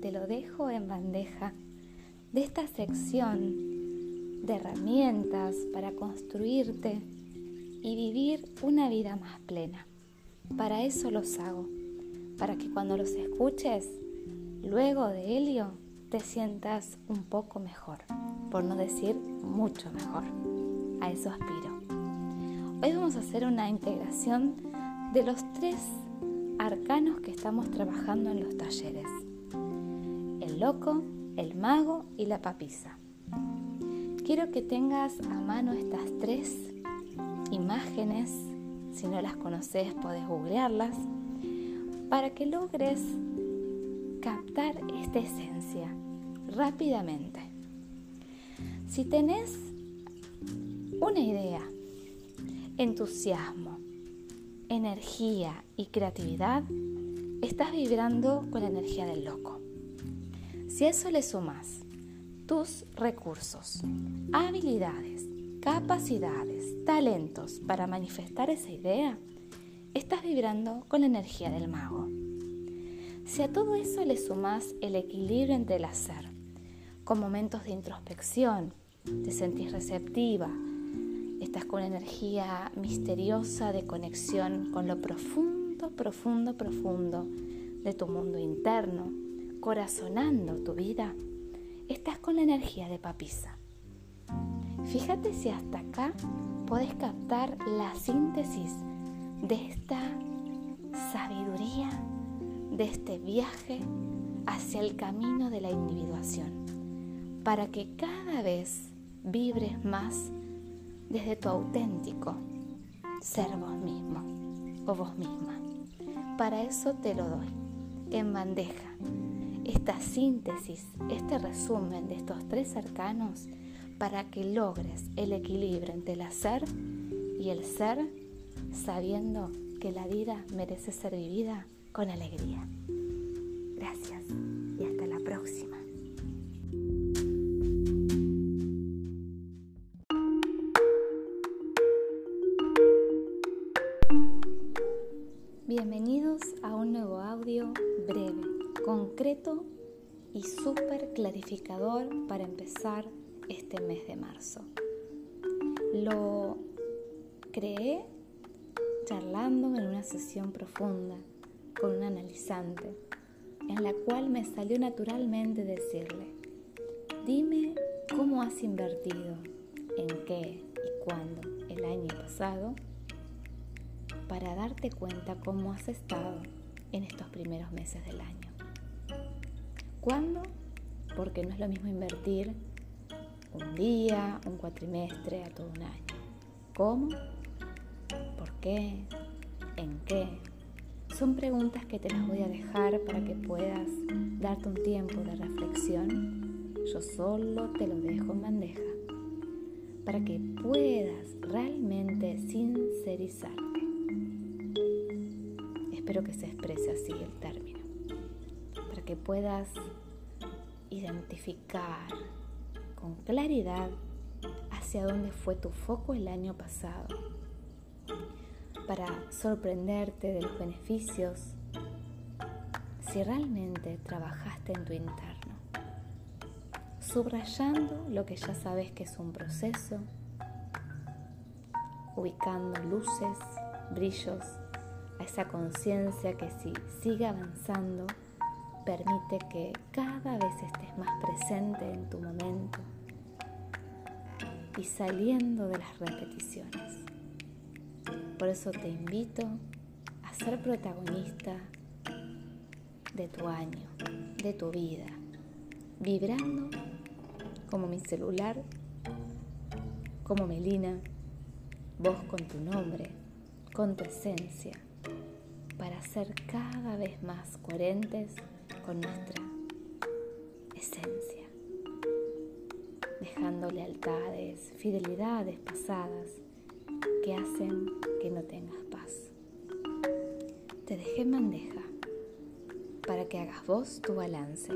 te lo dejo en bandeja de esta sección de herramientas para construirte y vivir una vida más plena. Para eso los hago, para que cuando los escuches, luego de Helio, te sientas un poco mejor, por no decir mucho mejor. A eso aspiro. Hoy vamos a hacer una integración de los tres arcanos que estamos trabajando en los talleres. El loco, el mago y la papisa. Quiero que tengas a mano estas tres imágenes, si no las conoces podés googlearlas, para que logres captar esta esencia rápidamente. Si tenés una idea, entusiasmo, energía y creatividad, estás vibrando con la energía del loco. Si a eso le sumas tus recursos, habilidades, capacidades, talentos para manifestar esa idea, estás vibrando con la energía del mago. Si a todo eso le sumas el equilibrio entre el hacer, con momentos de introspección, te sentís receptiva, estás con energía misteriosa de conexión con lo profundo, profundo, profundo de tu mundo interno, corazonando tu vida, estás con la energía de papisa. Fíjate si hasta acá podés captar la síntesis de esta sabiduría, de este viaje hacia el camino de la individuación, para que cada vez vibres más desde tu auténtico ser vos mismo o vos misma. Para eso te lo doy en bandeja. Esta síntesis, este resumen de estos tres arcanos para que logres el equilibrio entre el hacer y el ser, sabiendo que la vida merece ser vivida con alegría. Gracias y hasta la próxima. Y súper clarificador para empezar este mes de marzo. Lo creé charlando en una sesión profunda con un analizante, en la cual me salió naturalmente decirle, dime cómo has invertido, en qué y cuándo el año pasado para darte cuenta cómo has estado en estos primeros meses del año. ¿Cuándo? Porque no es lo mismo invertir un día, un cuatrimestre, a todo un año. ¿Cómo? ¿Por qué? ¿En qué? Son preguntas que te las voy a dejar para que puedas darte un tiempo de reflexión. Yo solo te lo dejo en bandeja para que puedas realmente sincerizarte. Espero que se exprese así el término. Que puedas identificar con claridad hacia dónde fue tu foco el año pasado. Para sorprenderte de los beneficios si realmente trabajaste en tu interno. Subrayando lo que ya sabes que es un proceso, ubicando luces, brillos a esa conciencia que si sigue avanzando, permite que cada vez estés más presente en tu momento y saliendo de las repeticiones. Por eso te invito a ser protagonista de tu año, de tu vida, vibrando como mi celular, como Melina, vos con tu nombre, con tu esencia para ser cada vez más coherentes con nuestra esencia, dejando lealtades, fidelidades pasadas que hacen que no tengas paz. Te dejé en bandeja para que hagas vos tu balance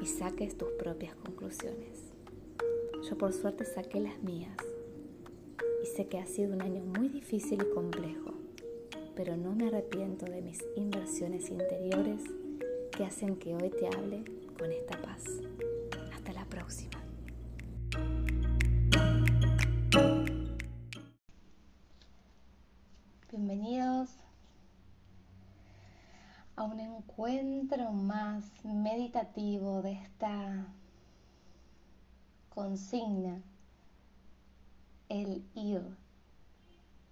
y saques tus propias conclusiones. Yo por suerte saqué las mías y sé que ha sido un año muy difícil y complejo pero no me arrepiento de mis inversiones interiores que hacen que hoy te hable con esta paz. Hasta la próxima. Bienvenidos a un encuentro más meditativo de esta consigna, el ir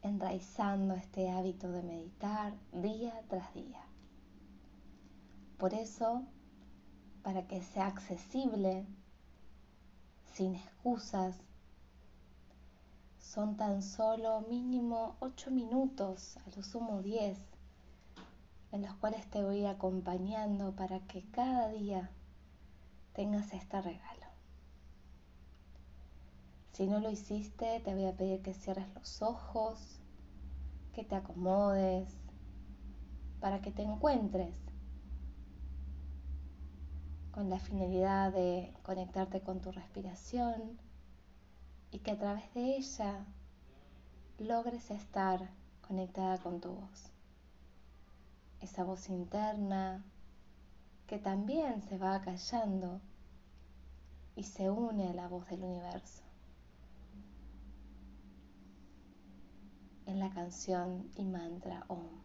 enraizando este hábito de meditar día tras día. Por eso, para que sea accesible, sin excusas, son tan solo mínimo 8 minutos, a lo sumo 10, en los cuales te voy acompañando para que cada día tengas este regalo. Si no lo hiciste, te voy a pedir que cierres los ojos, que te acomodes, para que te encuentres con la finalidad de conectarte con tu respiración y que a través de ella logres estar conectada con tu voz. Esa voz interna que también se va callando y se une a la voz del universo. En la canción y mantra OM.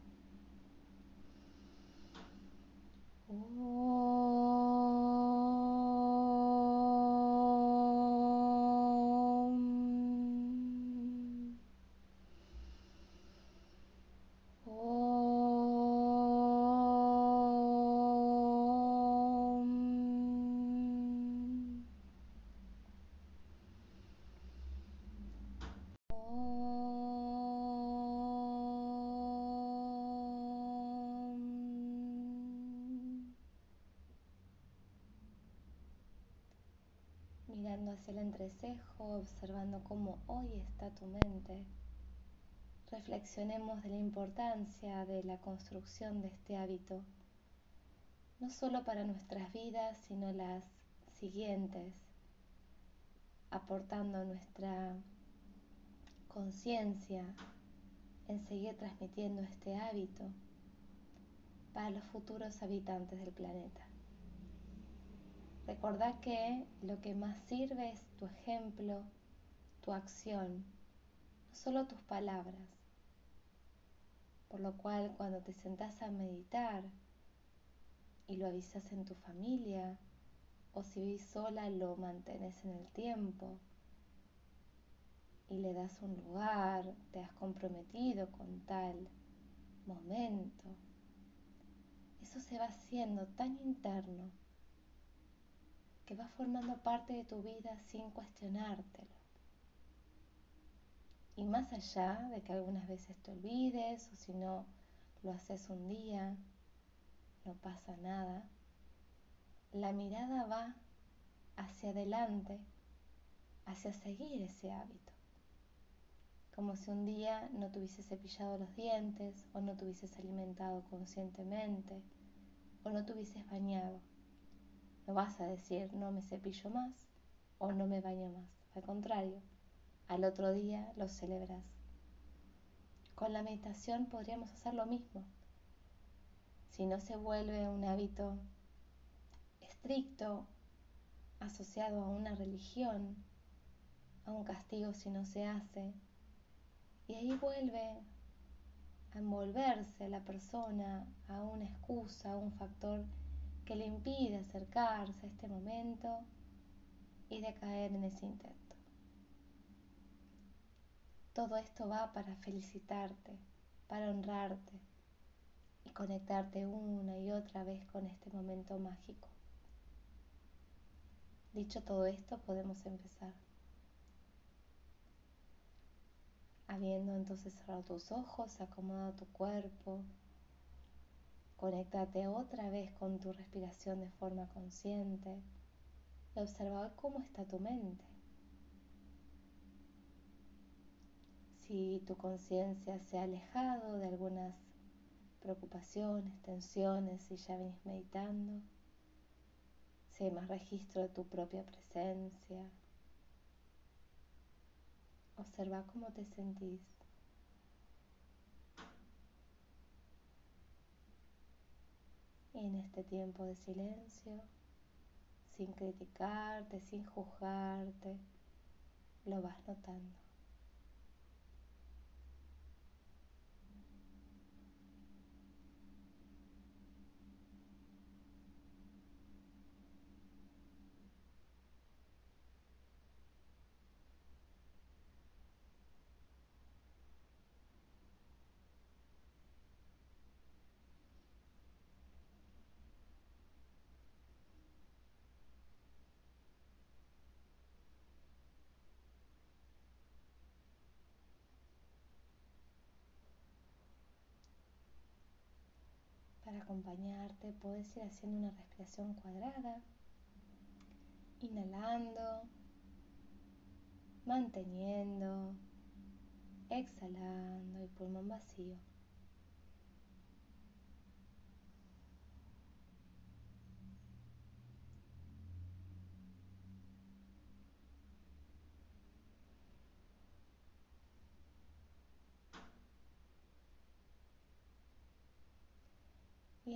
Mirando hacia el entrecejo, observando cómo hoy está tu mente. Reflexionemos de la importancia de la construcción de este hábito, no solo para nuestras vidas, sino las siguientes, aportando nuestra conciencia en seguir transmitiendo este hábito para los futuros habitantes del planeta. Recordá que lo que más sirve es tu ejemplo, tu acción, no solo tus palabras. Por lo cual cuando te sentás a meditar y lo avisas en tu familia, o si vivís sola lo mantienes en el tiempo y le das un lugar, te has comprometido con tal momento, eso se va haciendo tan interno que va formando parte de tu vida sin cuestionártelo. Y más allá de que algunas veces te olvides o si no lo haces un día, no pasa nada, la mirada va hacia adelante, hacia seguir ese hábito. Como si un día no te hubieses cepillado los dientes o no te hubieses alimentado conscientemente o no te hubieses bañado. No vas a decir no me cepillo más o no me baño más. Al contrario, al otro día lo celebras. Con la meditación podríamos hacer lo mismo. Si no se vuelve un hábito estricto, asociado a una religión, a un castigo si no se hace, y ahí vuelve a envolverse la persona a una excusa, a un factor que le impide acercarse a este momento y de caer en ese intento. Todo esto va para felicitarte, para honrarte y conectarte una y otra vez con este momento mágico. Dicho todo esto, podemos empezar. Habiendo entonces cerrado tus ojos, acomodado tu cuerpo, Conéctate otra vez con tu respiración de forma consciente y observa cómo está tu mente. Si tu conciencia se ha alejado de algunas preocupaciones, tensiones y ya venís meditando, si hay más registro de tu propia presencia, observa cómo te sentís. En este tiempo de silencio sin criticarte, sin juzgarte, lo vas notando. Acompañarte puedes ir haciendo una respiración cuadrada, inhalando, manteniendo, exhalando el pulmón vacío.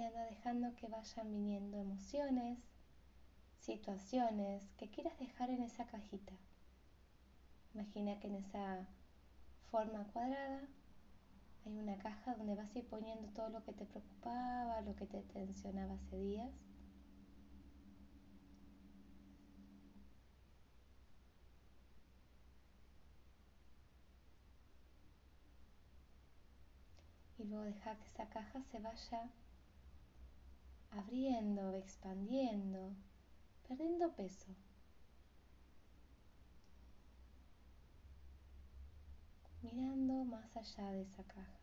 Y anda dejando que vayan viniendo emociones, situaciones que quieras dejar en esa cajita. Imagina que en esa forma cuadrada hay una caja donde vas a ir poniendo todo lo que te preocupaba, lo que te tensionaba hace días. Y luego deja que esa caja se vaya abriendo, expandiendo, perdiendo peso. Mirando más allá de esa caja.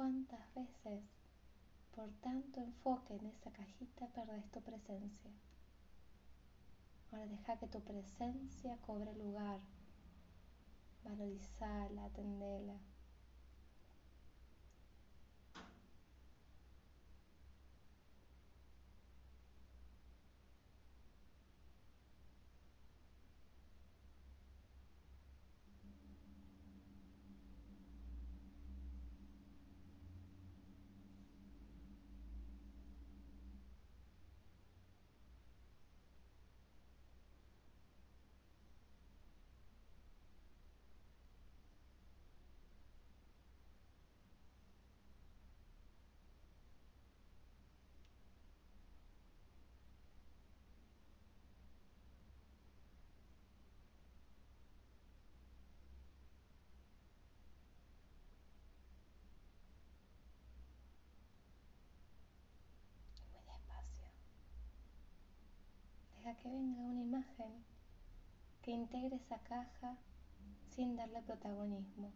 ¿Cuántas veces por tanto enfoque en esa cajita perdes tu presencia? Ahora deja que tu presencia cobre lugar. Valorizala, atendela. Que venga una imagen que integre esa caja sin darle protagonismo.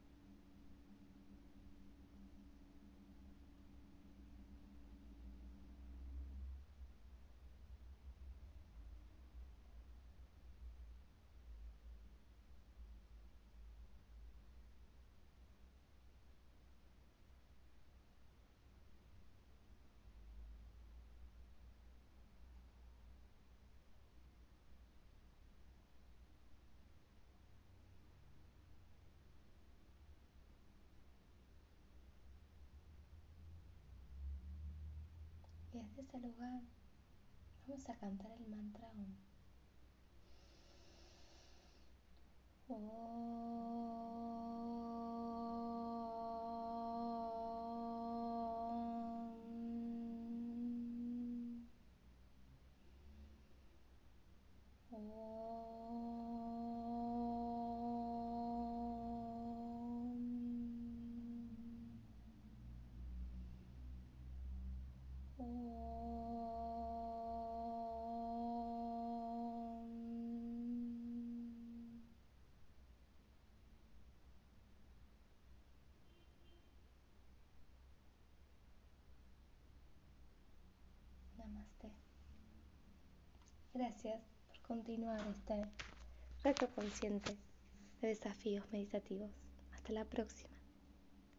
Y desde ese lugar vamos a cantar el mantra Namaste. Gracias por continuar este reto consciente de desafíos meditativos. Hasta la próxima.